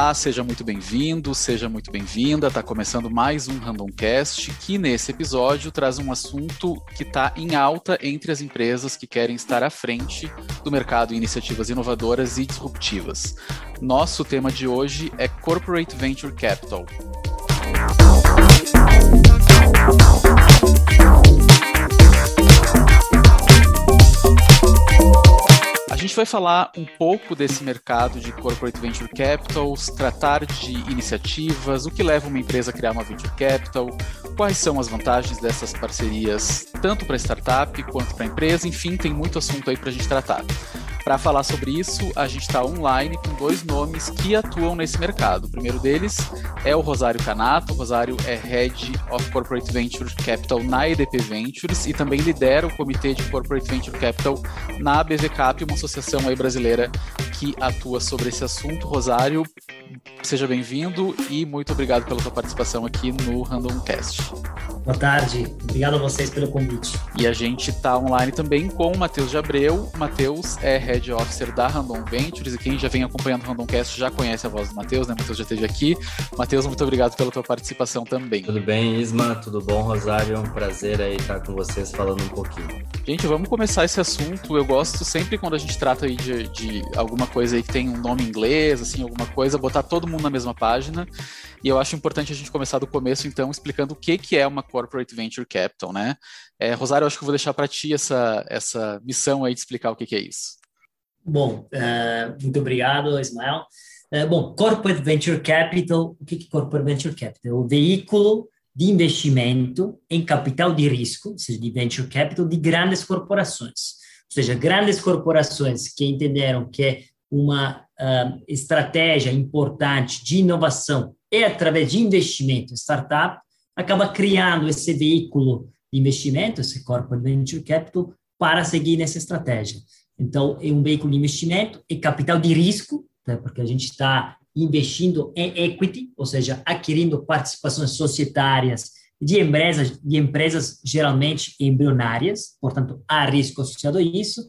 Olá, seja muito bem-vindo, seja muito bem-vinda. Está começando mais um Randomcast que nesse episódio traz um assunto que está em alta entre as empresas que querem estar à frente do mercado em iniciativas inovadoras e disruptivas. Nosso tema de hoje é Corporate Venture Capital. Gente vai falar um pouco desse mercado de corporate venture capitals, tratar de iniciativas, o que leva uma empresa a criar uma venture capital, quais são as vantagens dessas parcerias, tanto para startup quanto para empresa, enfim, tem muito assunto aí para a gente tratar. Para falar sobre isso, a gente está online com dois nomes que atuam nesse mercado. O primeiro deles é o Rosário Canato. O Rosário é Head of Corporate Venture Capital na EDP Ventures e também lidera o Comitê de Corporate Venture Capital na BVCap, uma associação aí brasileira que atua sobre esse assunto. Rosário, seja bem-vindo e muito obrigado pela sua participação aqui no Randomcast. Boa tarde, obrigado a vocês pelo convite. E a gente está online também com o Matheus de Abreu. Matheus é Head Officer da Random Ventures e quem já vem acompanhando o Randomcast já conhece a voz do Matheus, né? Matheus já esteve aqui. Matheus, muito obrigado pela tua participação também. Tudo bem, Isma? Tudo bom, Rosário? É um prazer aí estar com vocês falando um pouquinho. Gente, vamos começar esse assunto. Eu gosto sempre quando a gente trata aí de, de alguma coisa aí que tem um nome inglês, assim, alguma coisa, botar todo mundo na mesma página. E eu acho importante a gente começar do começo, então, explicando o que, que é uma Corporate Venture Capital, né? É, Rosário, acho que eu vou deixar para ti essa, essa missão aí de explicar o que, que é isso. Bom, uh, muito obrigado, Ismael. Uh, bom, Corporate Venture Capital, o que é Corporate Venture Capital? É o veículo de investimento em capital de risco, ou seja, de venture capital, de grandes corporações. Ou seja, grandes corporações que entenderam que uma uh, estratégia importante de inovação é através de investimento startup, acaba criando esse veículo de investimento, esse corporate venture capital, para seguir nessa estratégia. Então, é um veículo de investimento e capital de risco, né, porque a gente está investindo em equity, ou seja, adquirindo participações societárias de empresas, de empresas geralmente embrionárias, portanto, há risco associado a isso,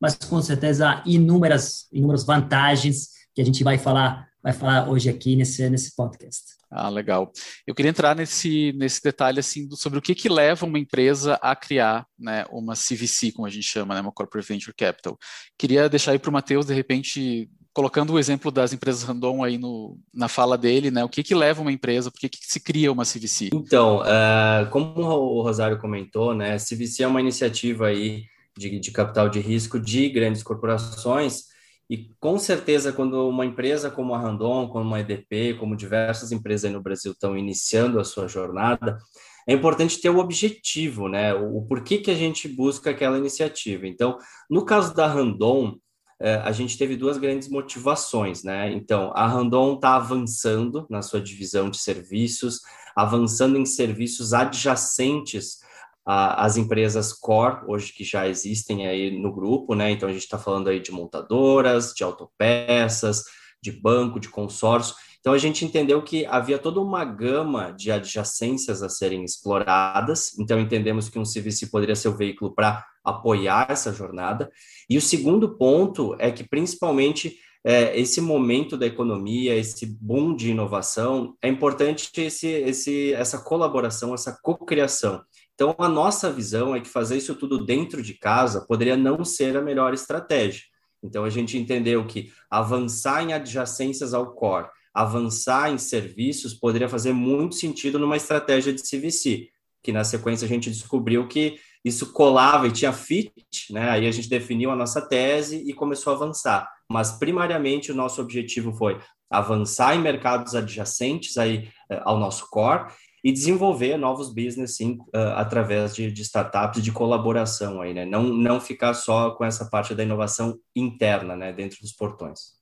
mas com certeza há inúmeras, inúmeras vantagens que a gente vai falar vai falar hoje aqui nesse, nesse podcast. Ah, legal. Eu queria entrar nesse, nesse detalhe assim do, sobre o que, que leva uma empresa a criar né, uma CVC, como a gente chama, né, uma Corporate Venture Capital. Queria deixar aí para o Matheus, de repente, colocando o exemplo das empresas random aí no, na fala dele, né, o que, que leva uma empresa, por que, que se cria uma CVC? Então, uh, como o Rosário comentou, né, CVC é uma iniciativa aí de, de capital de risco de grandes corporações, e com certeza, quando uma empresa como a Randon, como a EDP, como diversas empresas no Brasil estão iniciando a sua jornada, é importante ter o objetivo, né? O, o porquê que a gente busca aquela iniciativa. Então, no caso da Randon, eh, a gente teve duas grandes motivações, né? Então, a Randon está avançando na sua divisão de serviços, avançando em serviços adjacentes as empresas core, hoje que já existem aí no grupo, né? Então a gente está falando aí de montadoras, de autopeças, de banco, de consórcio. Então a gente entendeu que havia toda uma gama de adjacências a serem exploradas. Então entendemos que um CVC poderia ser o veículo para apoiar essa jornada. E o segundo ponto é que principalmente é, esse momento da economia, esse boom de inovação, é importante esse, esse, essa colaboração, essa cocriação. Então, a nossa visão é que fazer isso tudo dentro de casa poderia não ser a melhor estratégia. Então, a gente entendeu que avançar em adjacências ao core, avançar em serviços, poderia fazer muito sentido numa estratégia de CVC, que na sequência a gente descobriu que isso colava e tinha fit, né? Aí a gente definiu a nossa tese e começou a avançar. Mas primariamente o nosso objetivo foi avançar em mercados adjacentes aí eh, ao nosso core e desenvolver novos business sim, uh, através de, de, startups de colaboração aí, né? Não, não ficar só com essa parte da inovação interna, né, dentro dos portões.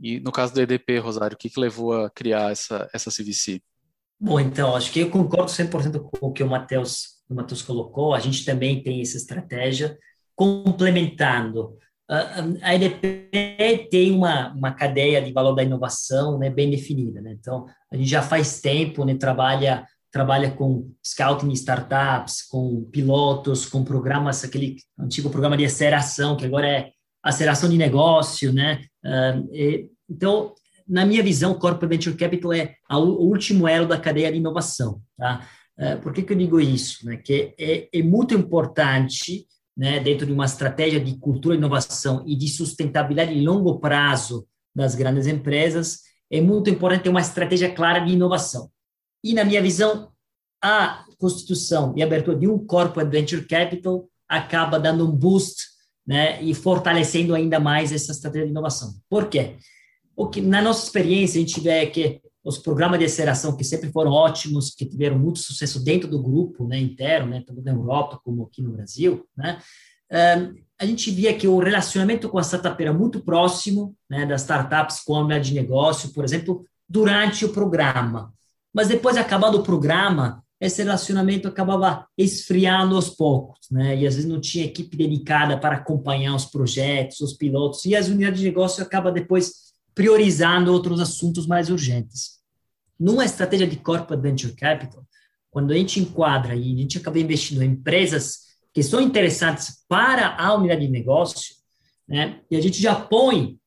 E no caso do EDP, Rosário, o que, que levou a criar essa, essa CVC? Bom, então, acho que eu concordo 100% com o que o Matheus, o Matheus colocou. A gente também tem essa estratégia complementando a EDP tem uma, uma cadeia de valor da inovação né, bem definida. Né? Então, a gente já faz tempo, né, trabalha, trabalha com scouting startups, com pilotos, com programas, aquele antigo programa de aceleração, que agora é aceleração de negócio. Né? E, então, na minha visão, Corporate Venture Capital é o último elo da cadeia de inovação. Tá? Por que, que eu digo isso? Né? Que é, é muito importante, né, dentro de uma estratégia de cultura, inovação e de sustentabilidade em longo prazo das grandes empresas, é muito importante ter uma estratégia clara de inovação. E, na minha visão, a constituição e abertura de um Corporate Venture Capital acaba dando um boost né, e fortalecendo ainda mais essa estratégia de inovação. Por quê? Porque na nossa experiência, a gente vê que os programas de aceleração que sempre foram ótimos, que tiveram muito sucesso dentro do grupo né, inteiro, né, tanto na Europa como aqui no Brasil, né, a gente via que o relacionamento com a startup era muito próximo né, das startups com a de negócio, por exemplo, durante o programa. Mas depois, acabado o programa, esse relacionamento acabava esfriando aos poucos, né? E às vezes não tinha equipe dedicada para acompanhar os projetos, os pilotos, e as unidades de negócio acabam depois priorizando outros assuntos mais urgentes. Numa estratégia de corporate venture capital, quando a gente enquadra e a gente acaba investindo em empresas que são interessantes para a unidade de negócio, né? E a gente já põe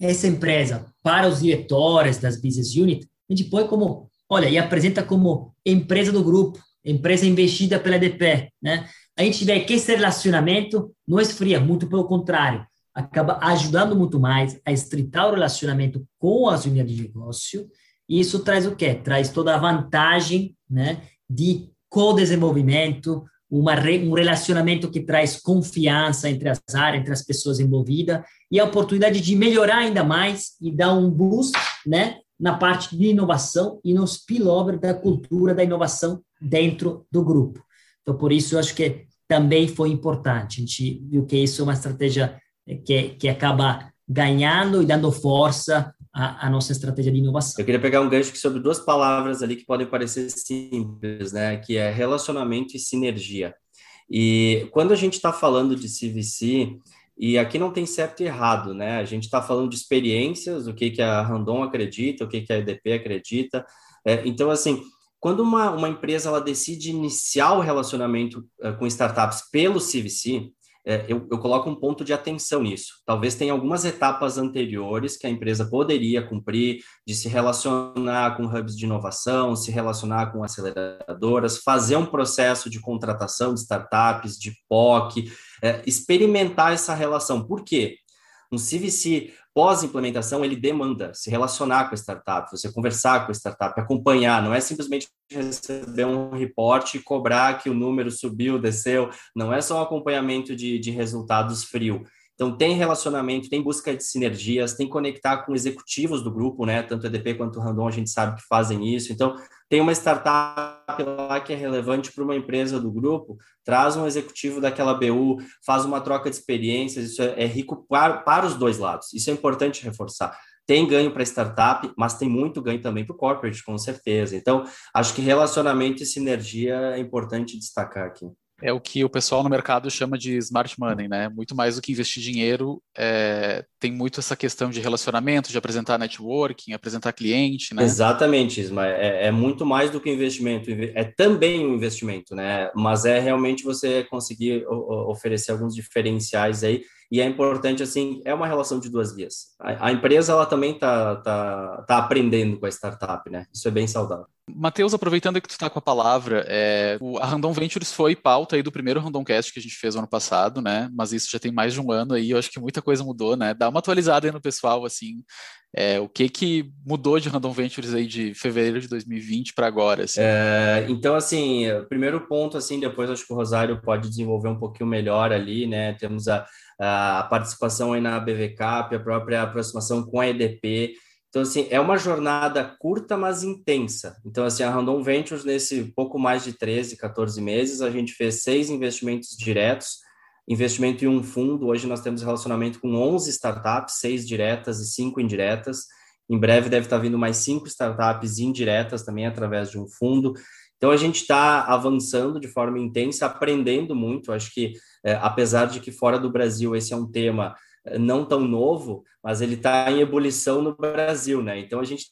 essa empresa para os diretores das business unit, a gente põe como olha, e apresenta como empresa do grupo, empresa investida pela EDP, né? A gente vê que esse relacionamento não esfria, muito pelo contrário, acaba ajudando muito mais a estreitar o relacionamento com as unidades de negócio, e isso traz o quê? Traz toda a vantagem, né, de co-desenvolvimento, uma, um relacionamento que traz confiança entre as áreas, entre as pessoas envolvidas, e a oportunidade de melhorar ainda mais e dar um boost, né, na parte de inovação e no spillover da cultura da inovação dentro do grupo. Então, por isso, eu acho que também foi importante. A gente viu que isso é uma estratégia que, que acaba ganhando e dando força à, à nossa estratégia de inovação. Eu queria pegar um gancho sobre duas palavras ali que podem parecer simples, né? Que é relacionamento e sinergia. E quando a gente está falando de CVC, e aqui não tem certo e errado, né? A gente está falando de experiências, o que, que a Randon acredita, o que, que a EDP acredita. É, então, assim, quando uma, uma empresa ela decide iniciar o relacionamento uh, com startups pelo CVC, é, eu, eu, coloco um ponto de atenção nisso. Talvez tenha algumas etapas anteriores que a empresa poderia cumprir, de se relacionar com hubs de inovação, se relacionar com aceleradoras, fazer um processo de contratação de startups, de POC, é, experimentar essa relação. Por quê? Um CVC pós-implementação, ele demanda se relacionar com a startup, você conversar com a startup, acompanhar, não é simplesmente receber um reporte e cobrar que o número subiu, desceu, não é só um acompanhamento de, de resultados frio. Então, tem relacionamento, tem busca de sinergias, tem conectar com executivos do grupo, né? Tanto EDP quanto Randon, a gente sabe que fazem isso. Então, tem uma startup lá que é relevante para uma empresa do grupo, traz um executivo daquela BU, faz uma troca de experiências, isso é, é rico para, para os dois lados. Isso é importante reforçar. Tem ganho para startup, mas tem muito ganho também para o corporate, com certeza. Então, acho que relacionamento e sinergia é importante destacar aqui é o que o pessoal no mercado chama de smart money, né? Muito mais do que investir dinheiro, é, tem muito essa questão de relacionamento, de apresentar networking, apresentar cliente, né? Exatamente, Isma. É, é, muito mais do que investimento, é também um investimento, né? Mas é realmente você conseguir oferecer alguns diferenciais aí e é importante assim é uma relação de duas vias a, a empresa ela também tá, tá, tá aprendendo com a startup né isso é bem saudável Matheus, aproveitando que tu está com a palavra, é, o, a Random Ventures foi pauta aí do primeiro Randomcast que a gente fez ano passado, né? Mas isso já tem mais de um ano aí, eu acho que muita coisa mudou, né? Dá uma atualizada aí no pessoal, assim, é, o que que mudou de Random Ventures aí de fevereiro de 2020 para agora? Assim? É, então, assim, primeiro ponto, assim, depois acho que o Rosário pode desenvolver um pouquinho melhor ali, né? Temos a, a participação aí na BVCAP, a própria aproximação com a EDP. Então, assim, é uma jornada curta, mas intensa. Então, assim, a Random Ventures, nesse pouco mais de 13, 14 meses, a gente fez seis investimentos diretos, investimento em um fundo. Hoje nós temos relacionamento com 11 startups, seis diretas e cinco indiretas. Em breve deve estar vindo mais cinco startups indiretas também através de um fundo. Então, a gente está avançando de forma intensa, aprendendo muito. Acho que é, apesar de que fora do Brasil esse é um tema é, não tão novo, mas ele está em ebulição no Brasil, né? Então a gente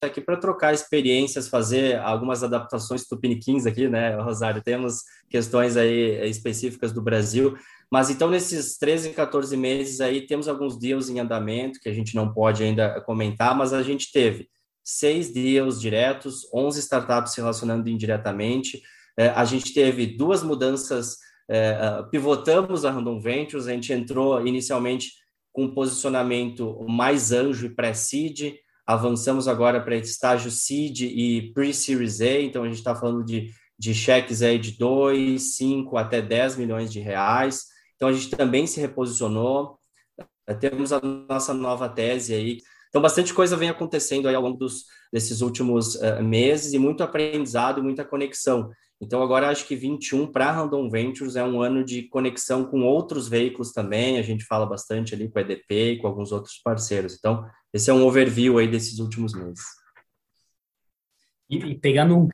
aqui para trocar experiências, fazer algumas adaptações tupiniquins aqui, né, Rosário? Temos questões aí específicas do Brasil, mas então nesses 13, 14 meses aí temos alguns deals em andamento que a gente não pode ainda comentar, mas a gente teve seis deals diretos, 11 startups se relacionando indiretamente, é, a gente teve duas mudanças, é, pivotamos a Random Ventures, a gente entrou inicialmente com um posicionamento mais anjo e pré-seed, avançamos agora para estágio seed e pre-series A, então a gente está falando de, de cheques aí de 2, 5 até 10 milhões de reais. Então a gente também se reposicionou, temos a nossa nova tese aí. Então bastante coisa vem acontecendo aí ao longo dos, desses últimos uh, meses e muito aprendizado muita conexão. Então, agora acho que 21 para Random Ventures é um ano de conexão com outros veículos também. A gente fala bastante ali com a EDP e com alguns outros parceiros. Então, esse é um overview aí desses últimos meses. E, e pegando um,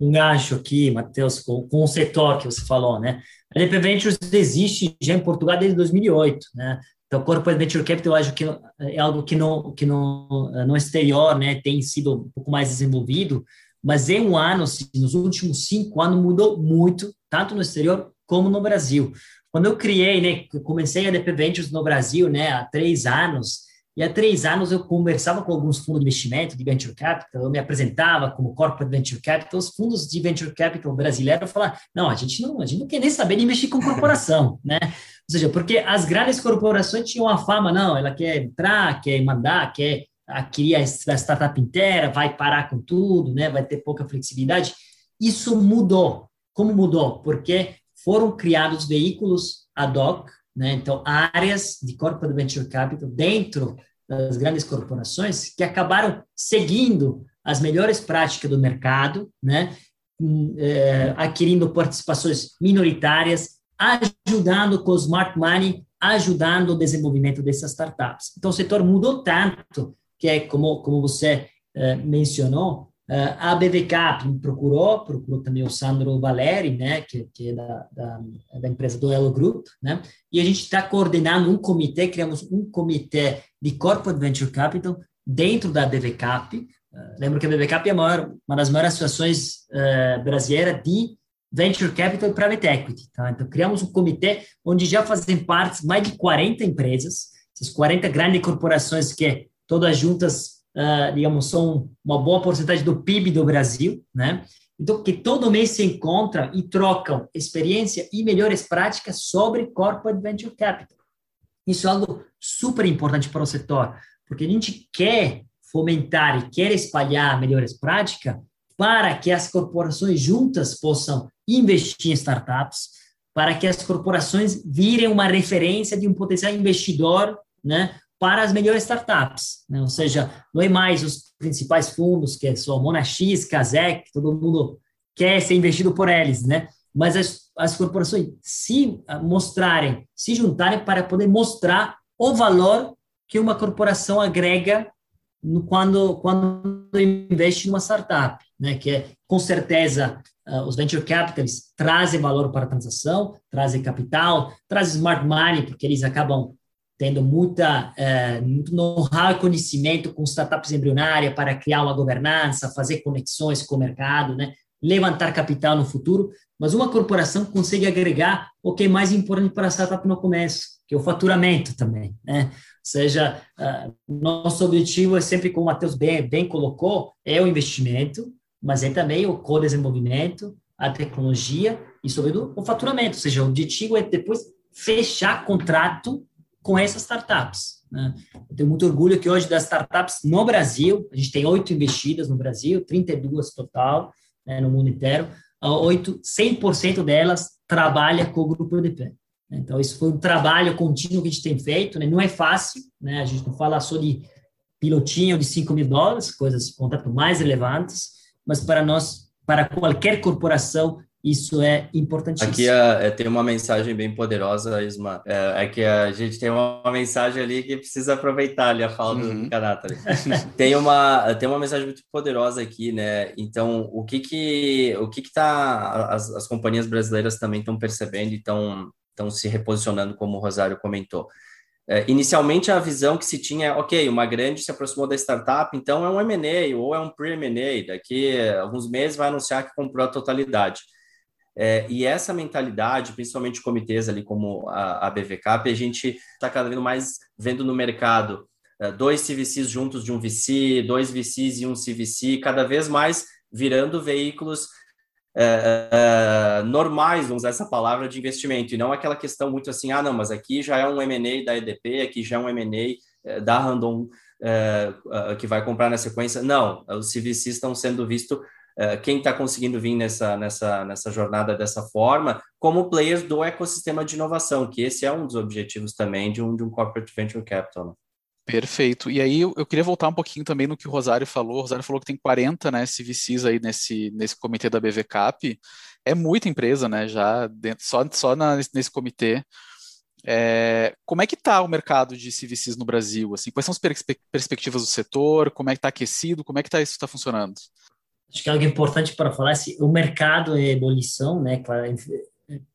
um gancho aqui, Matheus, com, com o setor que você falou, né? A EDP Ventures existe já em Portugal desde 2008, né? Então, Corporate Venture Capital, eu acho que é algo que no, que no, no exterior né, tem sido um pouco mais desenvolvido, mas em um ano, assim, nos últimos cinco anos, mudou muito, tanto no exterior como no Brasil. Quando eu criei, né, comecei a DP Ventures no Brasil, né, há três anos, e há três anos eu conversava com alguns fundos de investimento de venture capital, eu me apresentava como corporate venture capital, os fundos de venture capital brasileiros falavam, não, a gente não, a gente não quer nem saber de investir com corporação, né? Ou seja, porque as grandes corporações tinham a fama, não, ela quer entrar, quer mandar, quer adquirir a startup inteira, vai parar com tudo, né? vai ter pouca flexibilidade. Isso mudou. Como mudou? Porque foram criados veículos ad hoc, né? então áreas de corporate venture capital dentro das grandes corporações que acabaram seguindo as melhores práticas do mercado, né? É, adquirindo participações minoritárias, ajudando com o smart money, ajudando o desenvolvimento dessas startups. Então, o setor mudou tanto que é como, como você uh, mencionou, uh, a BVCAP me procurou, procurou também o Sandro Valeri, né, que, que é da, da, da, empresa do Elo Group, né, e a gente está coordenando um comitê, criamos um comitê de Corporate Venture Capital dentro da BVCAP. Uh, lembro que a BVCAP é a maior, uma das maiores associações uh, brasileiras de Venture Capital e Private Equity. Tá? Então, criamos um comitê onde já fazem parte mais de 40 empresas, essas 40 grandes corporações que todas juntas, uh, digamos, são uma boa porcentagem do PIB do Brasil, né? Então, que todo mês se encontram e trocam experiência e melhores práticas sobre Corporate Venture Capital. Isso é algo super importante para o setor, porque a gente quer fomentar e quer espalhar melhores práticas para que as corporações juntas possam investir em startups, para que as corporações virem uma referência de um potencial investidor, né, para as melhores startups, né? ou seja, não é mais os principais fundos, que são Monax, Kazek, todo mundo quer ser investido por eles, né? Mas as, as corporações se mostrarem, se juntarem para poder mostrar o valor que uma corporação agrega no, quando, quando investe numa startup, né? Que é, com certeza, uh, os venture capitalists trazem valor para a transação, trazem capital, trazem smart money, porque eles acabam tendo muita, é, muito know-how e conhecimento com startups embrionárias para criar uma governança, fazer conexões com o mercado, né? levantar capital no futuro, mas uma corporação consegue agregar o que é mais importante para a startup no começo, que é o faturamento também. Né? Ou seja, uh, nosso objetivo é sempre, como o Matheus bem, bem colocou, é o investimento, mas é também o co-desenvolvimento, a tecnologia e, sobretudo, o faturamento. Ou seja, o objetivo é depois fechar contrato com essas startups. Né? Eu tenho muito orgulho que hoje das startups no Brasil, a gente tem oito investidas no Brasil, 32 total né, no mundo inteiro, oito, 100% delas trabalha com o Grupo EDP. Então, isso foi um trabalho contínuo que a gente tem feito, né? não é fácil, né? a gente não fala só de pilotinho de 5 mil dólares, coisas, contratos mais relevantes, mas para nós, para qualquer corporação, isso é importantíssimo. Aqui é, tem uma mensagem bem poderosa, Isma. É, é, que a gente tem uma, mensagem ali que precisa aproveitar ali a fala uhum. do Kanata. tem uma tem uma mensagem muito poderosa aqui, né? Então, o que que o que que tá as, as companhias brasileiras também estão percebendo e estão estão se reposicionando, como o Rosário comentou. é, inicialmente a visão que se tinha é, ok, uma grande se aproximou da startup, então é um M&A ou é um pre-M&A, daqui a alguns meses vai anunciar que comprou a totalidade. É, e essa mentalidade, principalmente comitês ali como a, a BVCAP, a gente está cada vez mais vendo no mercado é, dois CVCs juntos de um VC, dois VCs e um CVC, cada vez mais virando veículos é, é, normais, vamos usar essa palavra, de investimento, e não aquela questão muito assim, ah, não, mas aqui já é um M&A da EDP, aqui já é um M&A é, da Randon é, é, que vai comprar na sequência. Não, os CVCs estão sendo vistos, é, quem está conseguindo vir nessa, nessa, nessa jornada dessa forma, como players do ecossistema de inovação, que esse é um dos objetivos também de um, de um Corporate Venture Capital. Né? Perfeito. E aí eu, queria voltar um pouquinho também no que o Rosário falou. O Rosário falou que tem 40 né, CVCs aí nesse, nesse comitê da BVCAP. É muita empresa, né? Já dentro, só, só na, nesse comitê. É, como é que está o mercado de CVCs no Brasil? Assim, quais são as perspe perspectivas do setor? Como é que está aquecido? Como é que tá, isso está funcionando? Acho que é algo importante para falar se o mercado é ebulição, né?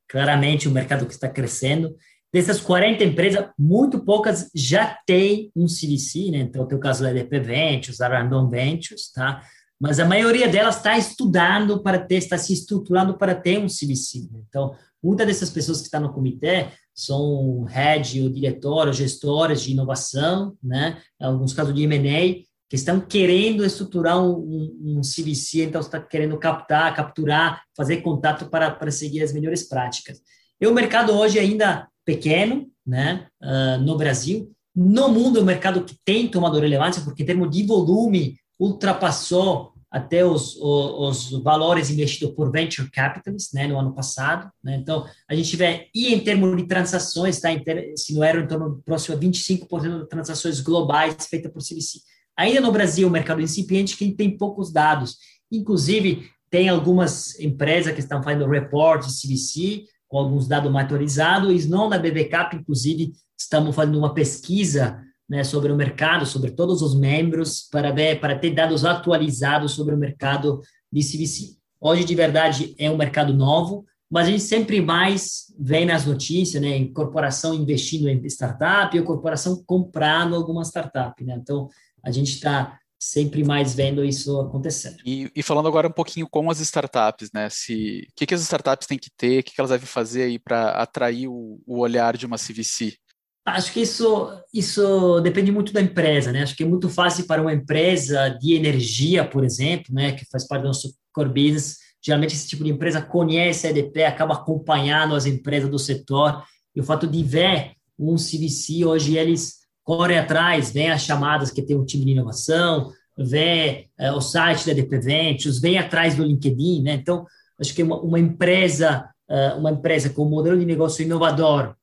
Claramente o mercado que está crescendo Dessas 40 empresas, muito poucas já têm um CVC, né? Então, tem o caso da EDP Ventures, a Random Ventures, tá? Mas a maioria delas está estudando para ter, está se estruturando para ter um CVC. Né? Então, muitas dessas pessoas que estão no comitê são head, ou diretor, gestores de inovação, né? Em alguns casos de M&A, que estão querendo estruturar um, um, um CVC, então está querendo captar, capturar, fazer contato para, para seguir as melhores práticas. E o mercado hoje ainda pequeno, né, uh, no Brasil. No mundo, é um mercado que tem tomado relevância, porque em termos de volume, ultrapassou até os, os, os, valores investidos por venture capitalists né, no ano passado. Né? Então, a gente vê, e em termos de transações, tá, se não era em torno próximo a 25% de transações globais feitas por CVC. Ainda no Brasil, o mercado incipiente que tem poucos dados. Inclusive, tem algumas empresas que estão fazendo reportes CVC, com alguns dados atualizados, e não na BVCAP, inclusive, estamos fazendo uma pesquisa né, sobre o mercado, sobre todos os membros, para ver, para ter dados atualizados sobre o mercado de CVC. Hoje, de verdade, é um mercado novo, mas a gente sempre mais vê nas notícias, né, corporação investindo em startup ou corporação comprando alguma startup, né? Então, a gente está sempre mais vendo isso acontecer. E, e, falando agora um pouquinho com as startups, né? Se o que, que as startups têm que ter, o que, que elas devem fazer aí para atrair o, o, olhar de uma CVC? Acho que isso isso depende muito da empresa, né? Acho que é muito fácil para uma empresa de energia, por exemplo, né, que faz parte do nosso core business. Geralmente esse tipo de empresa conhece a EDP, acaba acompanhando as empresas do setor. E o fato de ver um CVC hoje eles corre atrás, vem as chamadas que tem um time de inovação, vê é, o site da DP Ventures, vem atrás do LinkedIn, né? Então, acho que uma, uma empresa, uh, uma empresa com um modelo de negócio inovador,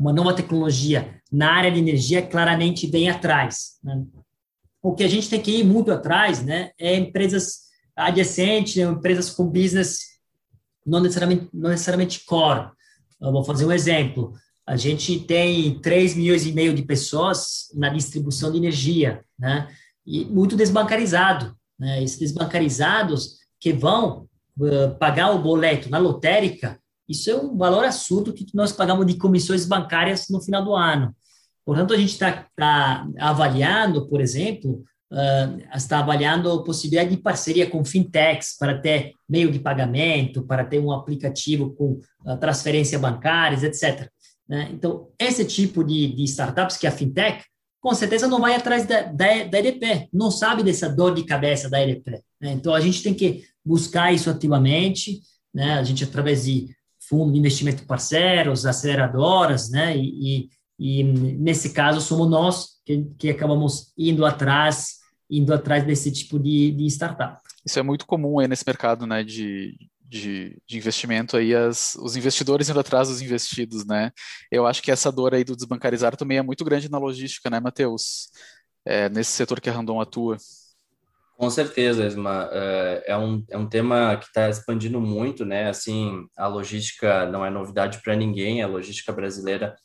uma nova tecnologia na área de energia, claramente vem atrás. Né? O que a gente tem que ir muito atrás, né, é empresas adjacentes, né, empresas com business não necessariamente, não necessariamente core. Eu vou fazer um exemplo. A gente tem 3 milhões e meio de pessoas na distribuição de energia, né? E muito desbancarizado, né? Esses desbancarizados que vão uh, pagar o boleto na lotérica, isso é um valor absurdo que nós pagamos de comissões bancárias no final do ano. Portanto, a gente está tá avaliando, por exemplo, uh, está avaliando a possibilidade de parceria com fintechs para ter meio de pagamento, para ter um aplicativo com uh, transferência bancárias, etc. Né? Então, esse tipo de, de, startups, que é a fintech, com certeza não vai atrás da, da, da EDP, não sabe dessa dor de cabeça da EDP. Né? Então, a gente tem que buscar isso ativamente, né? a gente, através de fundo de investimento parceiros, aceleradoras, né? e, e, e nesse caso, somos nós que, que acabamos indo atrás indo atrás desse tipo de, de startup. Isso é muito comum aí nesse mercado, né, de, de, de, investimento aí, as, os investidores indo atrás dos investidos, né? Eu acho que essa dor aí do desbancarizar também é muito grande na logística, né, Matheus? É, nesse setor que a Randon atua. Com certeza, Esma. É, é um, é um tema que está expandindo muito, né? Assim, a logística não é novidade para ninguém, a logística brasileira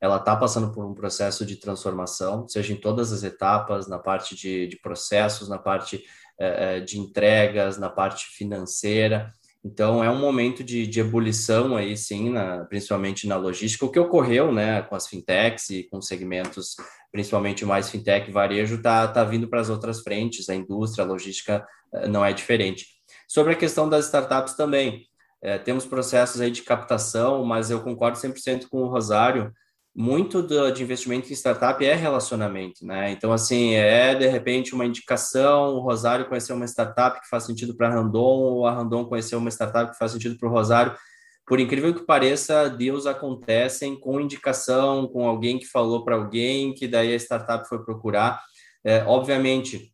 ela está passando por um processo de transformação, seja em todas as etapas, na parte de, de processos, na parte é, é de entregas, na parte financeira. Então, é um momento de, de ebulição aí, sim, na, principalmente na logística, o que ocorreu, né, com as fintechs e com segmentos, principalmente mais fintech e varejo, está tá vindo para as outras frentes, a indústria, a logística eh, não é diferente. Sobre a questão das startups também, é, temos processos aí de captação, mas eu concordo 100% com o Rosário, muito do, de investimento em startup é relacionamento, né? Então, assim, é de repente uma indicação, o Rosário conheceu uma startup que faz sentido para Randon, ou a Randon conheceu uma startup que faz sentido para o Rosário. Por incrível que pareça, deals acontecem com indicação, com alguém que falou para alguém, que daí a startup foi procurar. É, obviamente,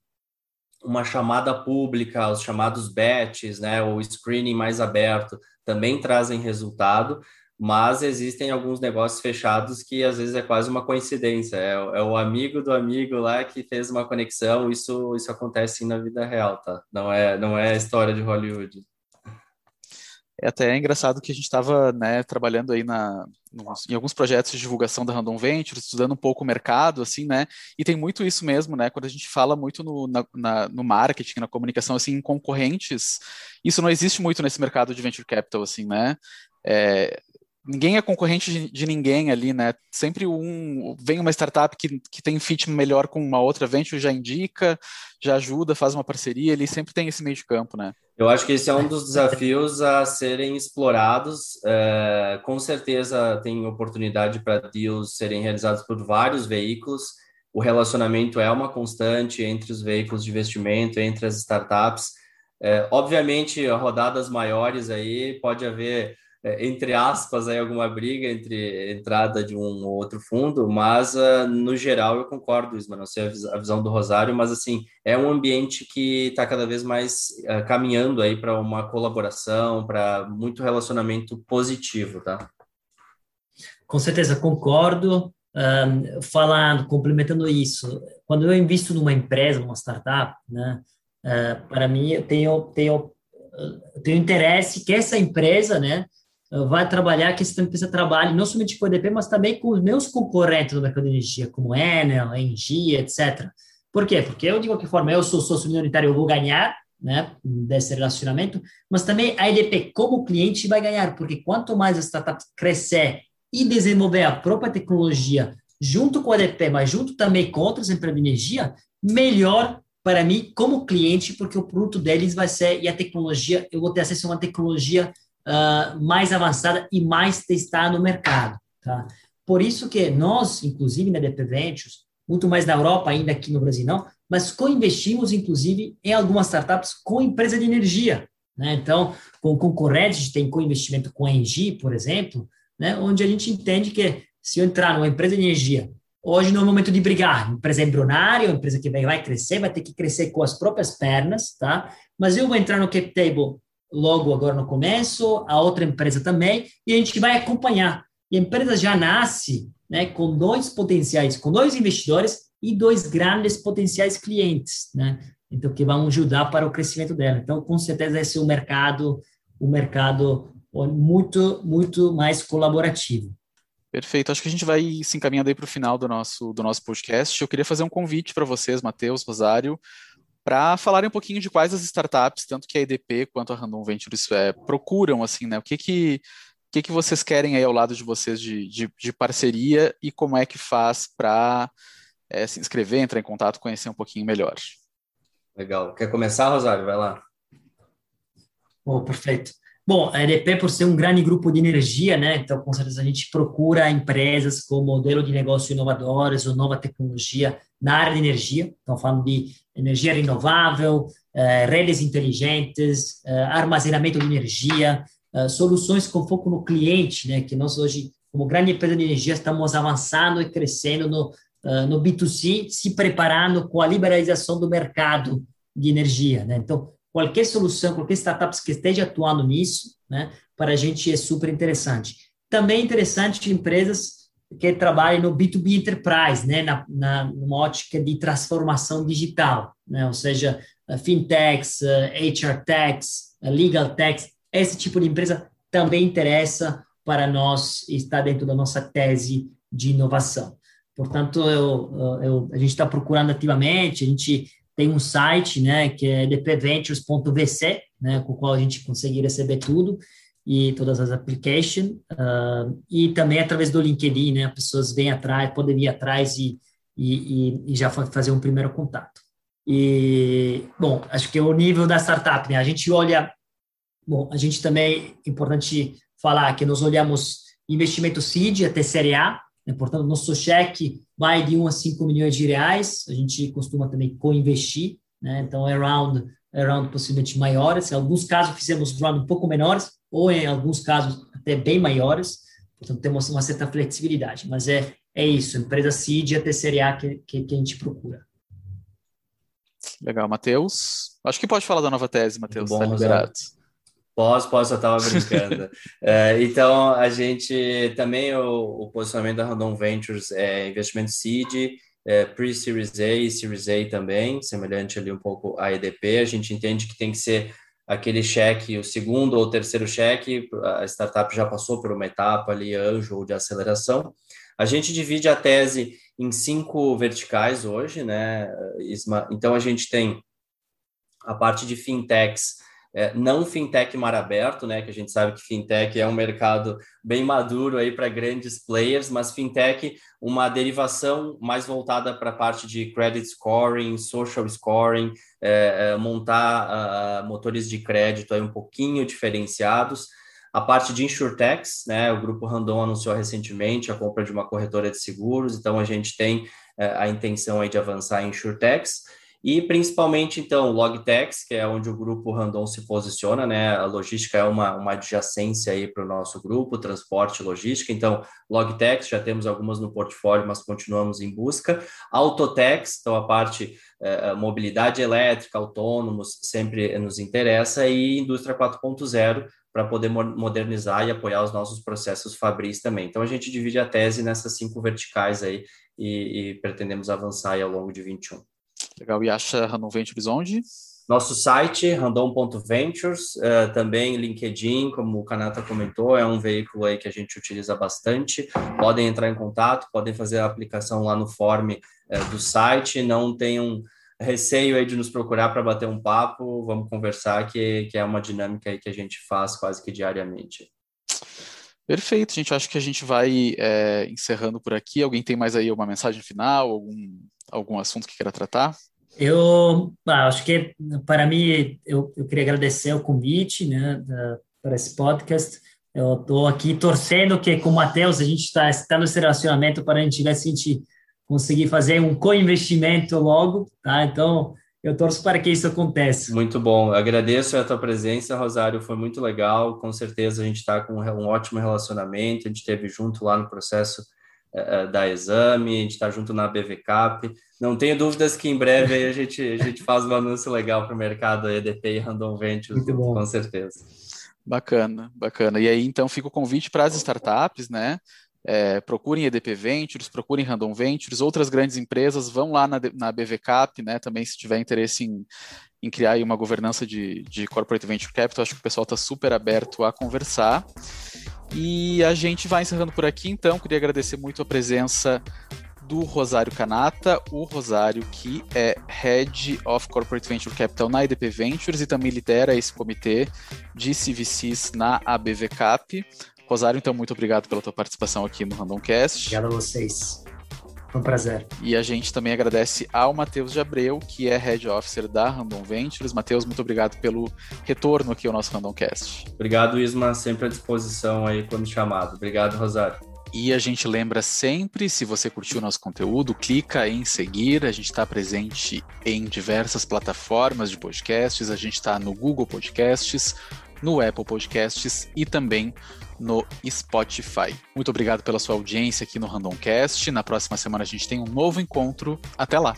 uma chamada pública, os chamados batches, né, o screening mais aberto, também trazem resultado, mas existem alguns negócios fechados que às vezes é quase uma coincidência, é, é, o amigo do amigo lá que fez uma conexão, isso, isso acontece na vida real, tá? Não é, não é história de Hollywood. É até engraçado que a gente estava né, trabalhando aí na, em alguns projetos de divulgação da Random Ventures, estudando um pouco o mercado, assim, né? E tem muito isso mesmo, né? Quando a gente fala muito no, na, na, no marketing, na comunicação, assim, em concorrentes, isso não existe muito nesse mercado de venture capital, assim, né? É, ninguém é concorrente de, de, ninguém ali, né? Sempre um vem uma startup que, que tem fit melhor com uma outra venture, já indica, já ajuda, faz uma parceria, ele sempre tem esse meio de campo, né? Eu acho que esse é um dos desafios a serem explorados. É, com certeza tem oportunidade para deals serem realizados por vários veículos. O relacionamento é uma constante entre os veículos de investimento, entre as startups. É, obviamente, rodadas maiores aí pode haver entre aspas, aí, alguma briga entre entrada de um ou outro fundo, mas uh, no geral eu concordo, Isma, não sei a, visão do Rosário, mas assim, é um ambiente que está cada vez mais uh, caminhando aí para uma colaboração, para muito relacionamento positivo, tá? Com certeza, concordo. Falando, complementando isso, quando eu invisto numa empresa, numa startup, né, uh, para mim eu tenho, tenho, tenho interesse que essa empresa, né, vai trabalhar, que essa empresa trabalhe não somente com o EDP, mas também com os meus concorrentes no mercado de energia, como Enel, Engie, etc. Por quê? Porque eu, de qualquer forma, eu sou sócio minoritário, eu vou ganhar né, desse relacionamento, mas também a EDP, como cliente, vai ganhar, porque quanto mais a startup crescer e desenvolver a própria tecnologia junto com a EDP, mas junto também com outras empresas de energia, melhor para mim como cliente, porque o produto deles vai ser, e a tecnologia, eu vou ter acesso a uma tecnologia uh, mais avançada e mais testada no mercado. Tá? Por isso que nós, inclusive na DP Ventures, muito mais na Europa ainda aqui no Brasil não, mas co-investimos, inclusive, em algumas startups com empresa de energia. Né? Então, com concorrentes, a gente tem co-investimento com a Engie, por exemplo, né? onde a gente entende que se eu entrar numa empresa de energia, hoje não é o momento de brigar, empresa embrionária, empresa que vai crescer, vai ter que crescer com as próprias pernas, tá? mas eu vou entrar no cap table logo agora no começo, a outra empresa também, e a gente vai acompanhar. E a empresa já nasce né, com dois potenciais, com dois investidores e dois grandes potenciais clientes, né? Então, que vão ajudar para o crescimento dela. Então, com certeza, esse é o mercado, o mercado muito, muito mais colaborativo. Perfeito. Acho que a gente vai se encaminhando aí para o final do nosso, do nosso podcast. Eu queria fazer um convite para vocês, Matheus, Rosário, para falarem um pouquinho de quais as startups, tanto que a EDP quanto a Random Ventures é, procuram, assim, né? O que que, que que vocês querem aí ao lado de vocês de, de, de parceria e como é que faz para é, se inscrever, entrar em contato, conhecer um pouquinho melhor. Legal. Quer começar, Rosário? Vai lá. Oh, perfeito. Bom, a EDP, por ser um grande grupo de energia, né? Então, com certeza, a gente procura empresas com modelo de negócio inovadores ou nova tecnologia na área de energia. Então, falando de energia renovável, uh, redes inteligentes, uh, armazenamento de energia, uh, soluções com foco no cliente, né? Que nós hoje, como grande empresa de energia, estamos avançando e crescendo no, no B2C, se preparando com a liberalização do mercado de energia, né? Então, qualquer solução, qualquer startup que esteja atuando nisso, né? Para a gente é super interessante. Também é interessante empresas que trabalha no B2B Enterprise, né, na, na, numa ótica de transformação digital, né, ou seja, fintechs, HR techs, legal techs, esse tipo de empresa também interessa para nós está dentro da nossa tese de inovação. Portanto, eu, eu, a gente está procurando ativamente, a gente tem um site, né, que é dpventures.vc, né, com o qual a gente consegue receber tudo e todas as applications, uh, e também através do LinkedIn, né, as pessoas vêm atrás, podem vir atrás e, e, e já fazer um primeiro contato. E, bom, acho que é o nível da startup, né, a gente olha, bom, a gente também, é importante falar que nós olhamos investimento seed até série A, né, portanto, nosso cheque vai de 1 a 5 milhões de reais, a gente costuma também co-investir, né, então, around round possivelmente maiores. Em alguns casos fizemos round um pouco menores, ou em alguns casos até bem maiores. Portanto, temos uma certa flexibilidade. Mas é, é isso, empresa CID e a que, que, que a gente procura. Legal, Matheus. Acho que pode falar da nova tese, Matheus. Está liberado. Posso, posso, eu estava brincando. é, então, a gente também, o, o, posicionamento da Random Ventures é investimento seed, é, pre-Series A e Series A também, semelhante ali um pouco à EDP. A gente entende que tem que ser aquele cheque, o segundo ou terceiro cheque, a startup já passou por uma etapa ali, anjo ou de aceleração. A gente divide a tese em cinco verticais hoje, né? Então, a gente tem a parte de fintechs, é, não fintech mar aberto, né, que a gente sabe que fintech é um mercado bem maduro aí para grandes players, mas fintech uma derivação mais voltada para a parte de credit scoring, social scoring, é, é, montar uh, motores de crédito aí um pouquinho diferenciados. A parte de insurtechs, né, o grupo Randon anunciou recentemente a compra de uma corretora de seguros, então a gente tem uh, a intenção aí de avançar em insurtechs. E principalmente, então, Logtex, que é onde o grupo Randon se posiciona, né? A logística é uma, uma adjacência aí para o nosso grupo, transporte e logística. Então, Logtex, já temos algumas no portfólio, mas continuamos em busca. Autotex, então a parte eh, mobilidade elétrica, autônomos, sempre nos interessa. E Indústria 4.0, para poder modernizar e apoiar os nossos processos fabris também. Então, a gente divide a tese nessas cinco verticais aí e, e pretendemos avançar ao longo de 21. Legal. E acha Random Ventures onde? Nosso site, random.ventures, uh, também LinkedIn, como o Kanata comentou, é um veículo aí que a gente utiliza bastante. Podem entrar em contato, podem fazer a aplicação lá no form uh, do site, não tenham receio aí de nos procurar para bater um papo, vamos conversar, que, que é uma dinâmica aí que a gente faz quase que diariamente. Perfeito, gente. Acho que a gente vai é, encerrando por aqui. Alguém tem mais aí uma mensagem final, algum algum assunto que queira tratar? Eu ah, acho que para mim eu, eu queria agradecer o convite, né, da, para esse podcast. Eu estou aqui torcendo que com o Matheus a gente está tá nesse relacionamento para a gente ver se a gente conseguir fazer um co-investimento logo, tá? Então eu torço para que isso aconteça. Muito bom, eu agradeço a tua presença, Rosário, foi muito legal. Com certeza a gente está com um ótimo relacionamento, a gente esteve junto lá no processo da Exame, a gente está junto na BVCap. Não tenho dúvidas que em breve a gente, a gente faz um anúncio legal para o mercado EDP e Random Ventures, com certeza. Bacana, bacana. E aí, então, fica o convite para as startups, né? É, procurem EDP Ventures, procurem Random Ventures, outras grandes empresas, vão lá na, na BVCap, né? Também se tiver interesse em, em criar uma governança de, de Corporate Venture Capital, acho que o pessoal está super aberto a conversar. E a gente vai encerrando por aqui, então. Queria agradecer muito a presença do Rosário Canata, o Rosário que é Head of Corporate Venture Capital na IDP Ventures e também lidera esse comitê de CVCs na ABVCap. Rosário, então, muito obrigado pela tua participação aqui no Randomcast. Obrigado a vocês. Foi um prazer. E a gente também agradece ao Matheus de Abreu, que é Head Officer da Random Ventures. Matheus, muito obrigado pelo retorno aqui ao nosso Randomcast. Obrigado, Isma, sempre à disposição aí quando chamado. Obrigado, Rosário. E a gente lembra sempre, se você curtiu o nosso conteúdo, clica em seguir. A gente está presente em diversas plataformas de podcasts. A gente está no Google Podcasts, no Apple Podcasts e também no Spotify. Muito obrigado pela sua audiência aqui no Randomcast. Na próxima semana a gente tem um novo encontro. Até lá!